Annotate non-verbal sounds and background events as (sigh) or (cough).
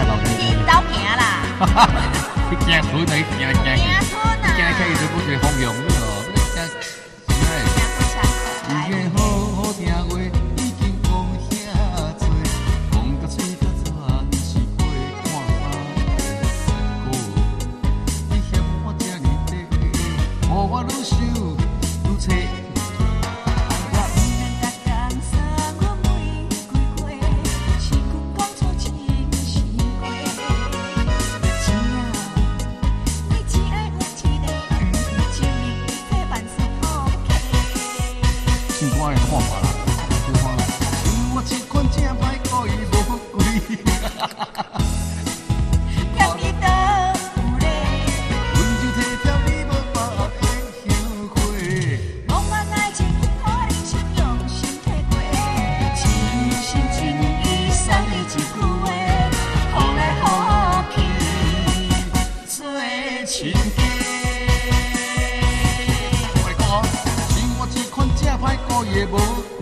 xe vào đây đâu nhẹ là (laughs) cái trang thử thấy nhà trang nhà thơ nè trang thấy 怪哥，生活一况这歹过也无。